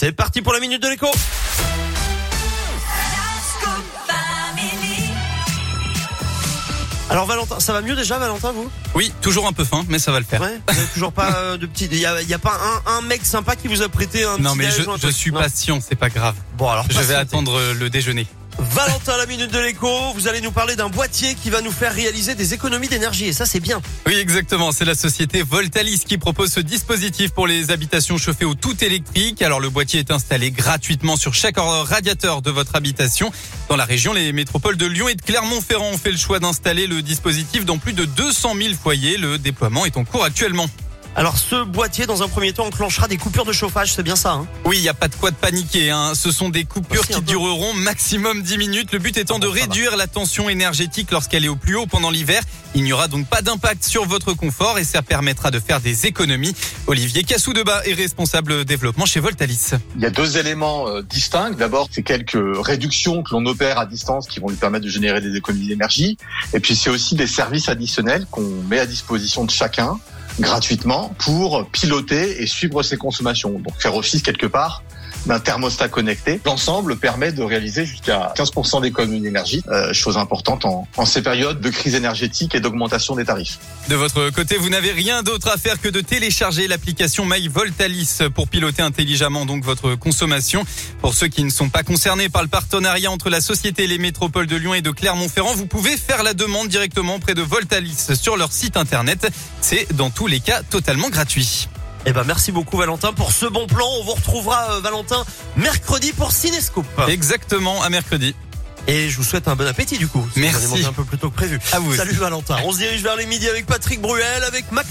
C'est parti pour la minute de l'écho. Alors Valentin, ça va mieux déjà Valentin vous? Oui, toujours un peu faim, mais ça va le faire. Ouais. Vous avez toujours pas euh, de petit. Il y a, il y a pas un, un mec sympa qui vous a prêté un Non, petit mais je, suis Non. patient, c'est pas grave. Bon alors Je vais attendre euh, le déjeuner. Valentin, la minute de l'écho. Vous allez nous parler d'un boîtier qui va nous faire réaliser des économies d'énergie et ça c'est bien. Oui, exactement. C'est la société Voltalis qui propose ce dispositif pour les habitations chauffées au tout électrique. Alors, le boîtier est installé gratuitement sur chaque radiateur de votre habitation. Dans la région, les métropoles de Lyon et de Clermont-Ferrand ont fait le choix d'installer le dispositif dans plus de 200 000 foyers. Le déploiement est en cours actuellement. Alors ce boîtier dans un premier temps enclenchera des coupures de chauffage, c'est bien ça hein? Oui, il n'y a pas de quoi de paniquer. Hein. Ce sont des coupures Merci qui peu. dureront maximum 10 minutes. Le but étant Ah de réduire la tension énergétique lorsqu'elle est au plus haut pendant l'hiver. Il n'y aura donc pas d'impact sur votre confort et ça permettra de faire des économies. Olivier Cassou-Debat est responsable développement chez Voltalis. Il y a deux éléments euh, distincts. D'abord, c'est quelques réductions que l'on opère à distance qui vont lui permettre de générer des économies d'énergie. Et puis, c'est aussi des services additionnels qu'on met à disposition de chacun gratuitement pour piloter et suivre ses consommations. Donc, faire office quelque part d'un thermostat connecté. L'ensemble permet de réaliser jusqu'à 15% d'économie d'énergie, euh, chose importante en, ces périodes de crise énergétique et d'augmentation des tarifs. De votre côté, vous n'avez rien d'autre à faire que de télécharger l'application My Voltalis pour piloter intelligemment donc votre consommation. Pour ceux qui ne sont pas concernés par le partenariat entre la société et les métropoles de Lyon et de Clermont-Ferrand, vous pouvez faire la demande directement auprès de Voltalis sur leur site internet. C'est dans tous les cas totalement gratuit. Eh ben merci beaucoup Valentin pour ce bon plan. On vous retrouvera euh, Valentin mercredi pour Cinescope. Exactement, à mercredi. Et je vous souhaite un bon appétit du coup. Merci. Mangé un peu plus tôt que prévu. À vous. Salut Valentin. On se dirige vers les midis avec Patrick Bruel, avec Mac.